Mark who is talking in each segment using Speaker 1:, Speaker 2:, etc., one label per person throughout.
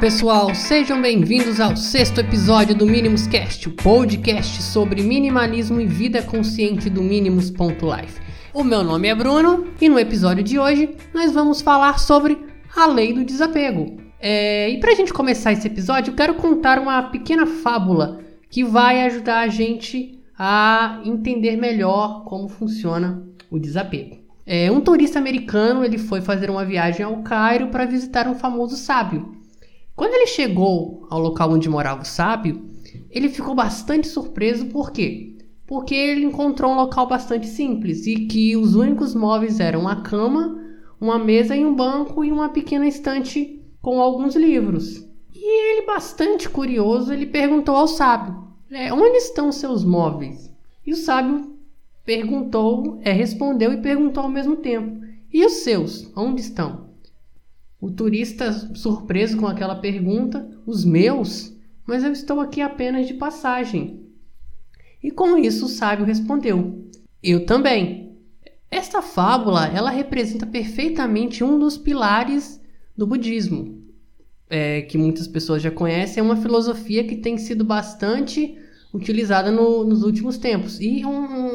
Speaker 1: Pessoal, sejam bem-vindos ao sexto episódio do Minimus Cast, o podcast sobre minimalismo e vida consciente do Minimus.life. O meu nome é Bruno e no episódio de hoje nós vamos falar sobre a lei do desapego. É, e para a gente começar esse episódio, eu quero contar uma pequena fábula que vai ajudar a gente a entender melhor como funciona o desapego. É, um turista americano ele foi fazer uma viagem ao Cairo para visitar um famoso sábio. Quando ele chegou ao local onde morava o sábio, ele ficou bastante surpreso por quê? Porque ele encontrou um local bastante simples e que os únicos móveis eram a cama, uma mesa e um banco e uma pequena estante com alguns livros. E ele, bastante curioso, ele perguntou ao sábio: é, onde estão seus móveis? E o sábio perguntou, é, respondeu e perguntou ao mesmo tempo: E os seus? Onde estão? O turista, surpreso com aquela pergunta, os meus? Mas eu estou aqui apenas de passagem. E com isso o sábio respondeu: Eu também. Esta fábula, ela representa perfeitamente um dos pilares do budismo, é, que muitas pessoas já conhecem, é uma filosofia que tem sido bastante utilizada no, nos últimos tempos. E um,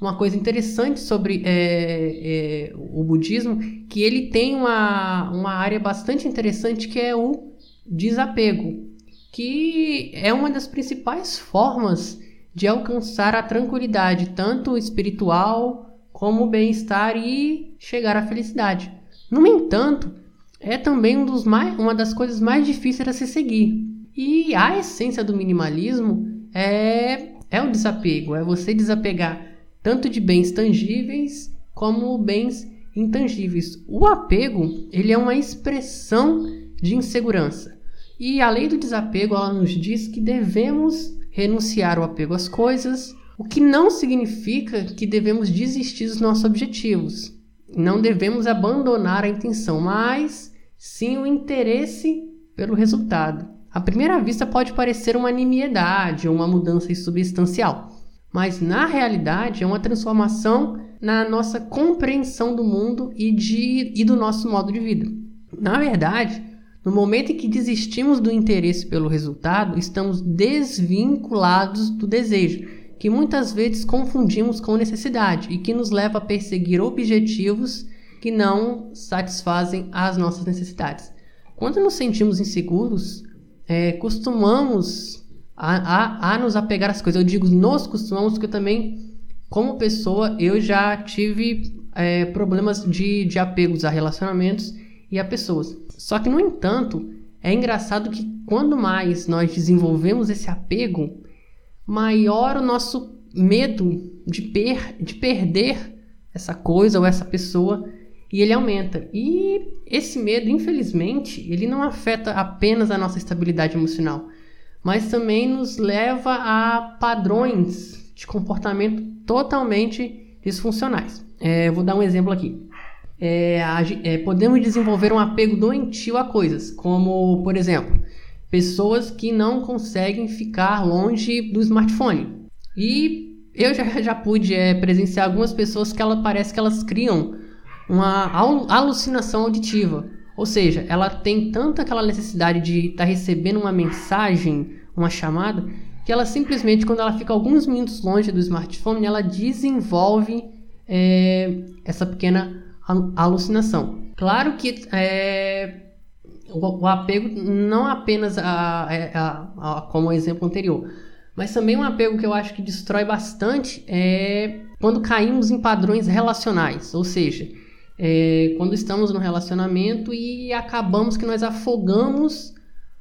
Speaker 1: uma coisa interessante sobre é, é, o budismo, que ele tem uma, uma área bastante interessante que é o desapego, que é uma das principais formas de alcançar a tranquilidade, tanto espiritual como bem-estar e chegar à felicidade. No entanto, é também um dos mais, uma das coisas mais difíceis a se seguir. E a essência do minimalismo é, é o desapego, é você desapegar tanto de bens tangíveis como bens intangíveis. O apego, ele é uma expressão de insegurança. E a lei do desapego, ela nos diz que devemos renunciar ao apego às coisas, o que não significa que devemos desistir dos nossos objetivos. Não devemos abandonar a intenção, mas sim o interesse pelo resultado. À primeira vista pode parecer uma nimiedade ou uma mudança substancial, mas na realidade é uma transformação na nossa compreensão do mundo e, de, e do nosso modo de vida. Na verdade, no momento em que desistimos do interesse pelo resultado, estamos desvinculados do desejo, que muitas vezes confundimos com necessidade e que nos leva a perseguir objetivos que não satisfazem as nossas necessidades. Quando nos sentimos inseguros, é, costumamos a, a, a, nos apegar às coisas. Eu digo nos costumamos, porque eu também, como pessoa, eu já tive é, problemas de, de apegos a relacionamentos e a pessoas. Só que, no entanto, é engraçado que quando mais nós desenvolvemos esse apego, maior o nosso medo de, per, de perder essa coisa ou essa pessoa e ele aumenta. E esse medo, infelizmente, ele não afeta apenas a nossa estabilidade emocional, mas também nos leva a padrões de comportamento totalmente disfuncionais. É, vou dar um exemplo aqui. É, é, podemos desenvolver um apego doentio a coisas, como, por exemplo, pessoas que não conseguem ficar longe do smartphone. E eu já, já pude é, presenciar algumas pessoas que ela parece que elas criam uma alucinação auditiva. Ou seja, ela tem tanto aquela necessidade de estar tá recebendo uma mensagem, uma chamada, que ela simplesmente, quando ela fica alguns minutos longe do smartphone, ela desenvolve é, essa pequena alucinação. Claro que é, o, o, apego não apenas a, a, a, como o exemplo anterior, mas também um apego que eu acho que destrói bastante é quando caímos em padrões relacionais, ou seja, é, quando estamos no relacionamento e acabamos que nós afogamos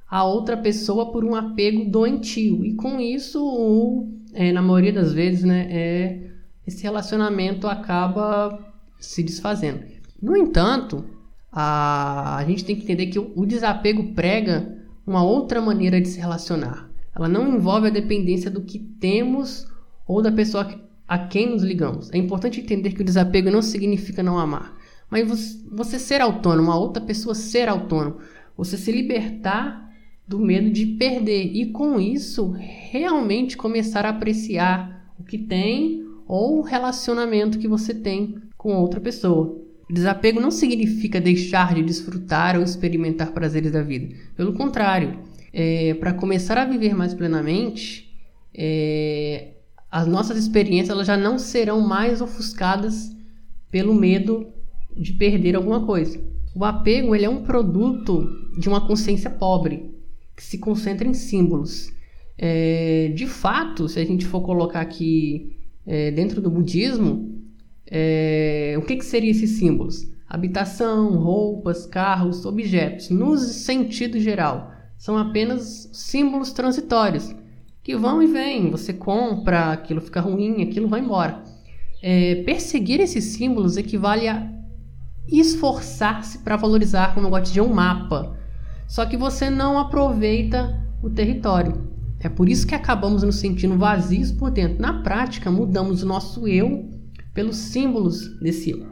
Speaker 1: a outra pessoa por um apego doentio. E com isso, é, na maioria das vezes, né, é, esse relacionamento acaba se desfazendo. No entanto, a, a gente tem que entender que o, o desapego prega uma outra maneira de se relacionar. Ela não envolve a dependência do que temos ou da pessoa a quem nos ligamos. É importante entender que o desapego não significa não amar. Mas você ser autônomo, a outra pessoa ser autônomo, você se libertar do medo de perder e com isso realmente começar a apreciar o que tem ou o relacionamento que você tem com outra pessoa. Desapego não significa deixar de desfrutar ou experimentar prazeres da vida. Pelo contrário, é, para começar a viver mais plenamente, é, as nossas experiências elas já não serão mais ofuscadas pelo medo de perder alguma coisa. O apego ele é um produto de uma consciência pobre que se concentra em símbolos. É, de fato, se a gente for colocar aqui é, dentro do budismo, é, o que, que seriam esses símbolos? Habitação, roupas, carros, objetos, no sentido geral, são apenas símbolos transitórios que vão e vêm. Você compra, aquilo fica ruim, aquilo vai embora. É, perseguir esses símbolos equivale a esforçar-se para valorizar, como eu gosto de um mapa. Só que você não aproveita o território. É por isso que acabamos nos sentindo vazios por dentro. Na prática, mudamos o nosso eu pelos símbolos desse eu.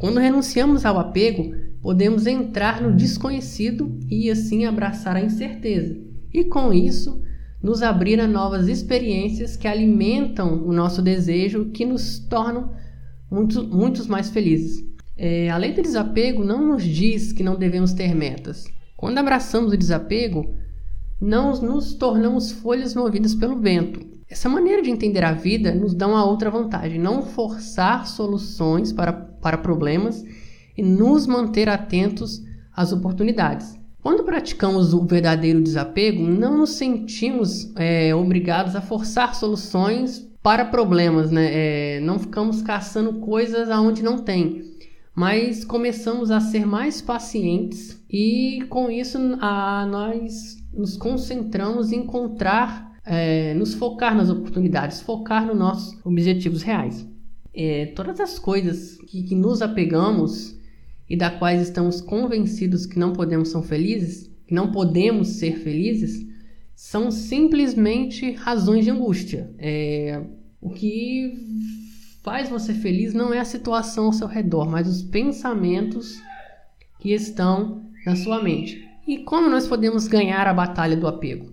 Speaker 1: Quando renunciamos ao apego, podemos entrar no desconhecido e assim abraçar a incerteza. E com isso, nos abrir a novas experiências que alimentam o nosso desejo, que nos tornam muito, muitos mais felizes. É, a lei do desapego não nos diz que não devemos ter metas. Quando abraçamos o desapego, não nos tornamos folhas movidas pelo vento. Essa maneira de entender a vida nos dá uma outra vantagem: não forçar soluções para, para problemas e nos manter atentos às oportunidades. Quando praticamos o verdadeiro desapego, não nos sentimos é, obrigados a forçar soluções para problemas, né? É, não ficamos caçando coisas aonde não tem, mas começamos a ser mais pacientes e com isso a, nós nos concentramos em encontrar é, nos focar nas oportunidades, focar nos nossos objetivos reais. É, todas as coisas que, que nos apegamos e da quais estamos convencidos que não podemos ser felizes, que não podemos ser felizes, são simplesmente razões de angústia. É, o que faz você feliz não é a situação ao seu redor, mas os pensamentos que estão na sua mente. E como nós podemos ganhar a batalha do apego?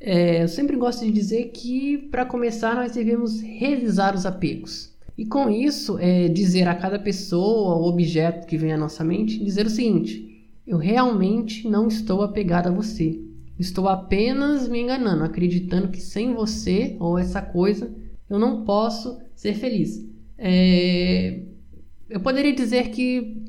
Speaker 1: É, eu sempre gosto de dizer que, para começar, nós devemos revisar os apegos. E com isso, é, dizer a cada pessoa ou objeto que vem à nossa mente, dizer o seguinte: eu realmente não estou apegado a você. Estou apenas me enganando, acreditando que sem você ou essa coisa eu não posso ser feliz. É, eu poderia dizer que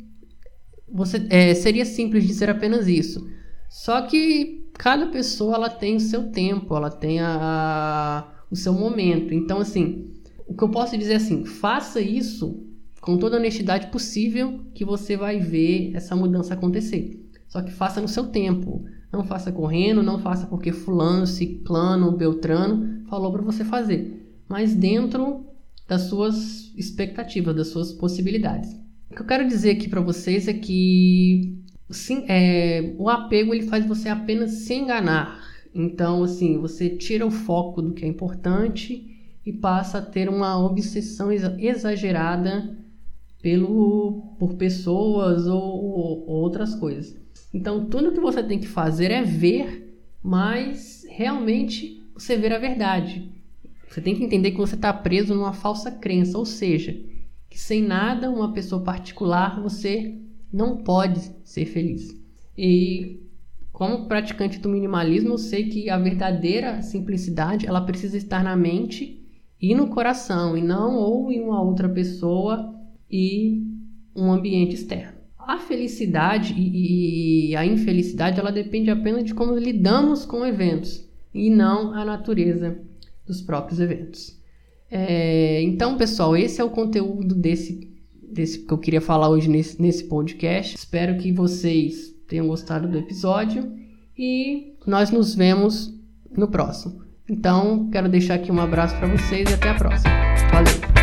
Speaker 1: você é, seria simples dizer apenas isso. Só que cada pessoa ela tem o seu tempo, ela tem a, a, o seu momento. Então, assim, o que eu posso dizer é assim, faça isso com toda a honestidade possível que você vai ver essa mudança acontecer. Só que faça no seu tempo. Não faça correndo, não faça porque fulano, ciclano, beltrano falou para você fazer. Mas dentro das suas expectativas, das suas possibilidades. O que eu quero dizer aqui para vocês é que sim, é, o apego ele faz você apenas se enganar. Então, assim, você tira o foco do que é importante e passa a ter uma obsessão exagerada pelo, por pessoas ou, ou, outras coisas. Então, tudo que você tem que fazer é ver, mas realmente você ver a verdade. Você tem que entender que você está preso numa falsa crença, ou seja, que sem nada, uma pessoa particular, você não pode ser feliz. E como praticante do minimalismo, eu sei que a verdadeira simplicidade, ela precisa estar na mente e no coração, e não ou em uma outra pessoa e um ambiente externo. A felicidade e, a infelicidade, ela depende apenas de como lidamos com eventos e não a natureza dos próprios eventos. É, então, pessoal, esse é o conteúdo desse desse que eu queria falar hoje nesse, nesse podcast. Espero que vocês tenham gostado do episódio e nós nos vemos no próximo. Então, quero deixar aqui um abraço para vocês e até a próxima. Valeu!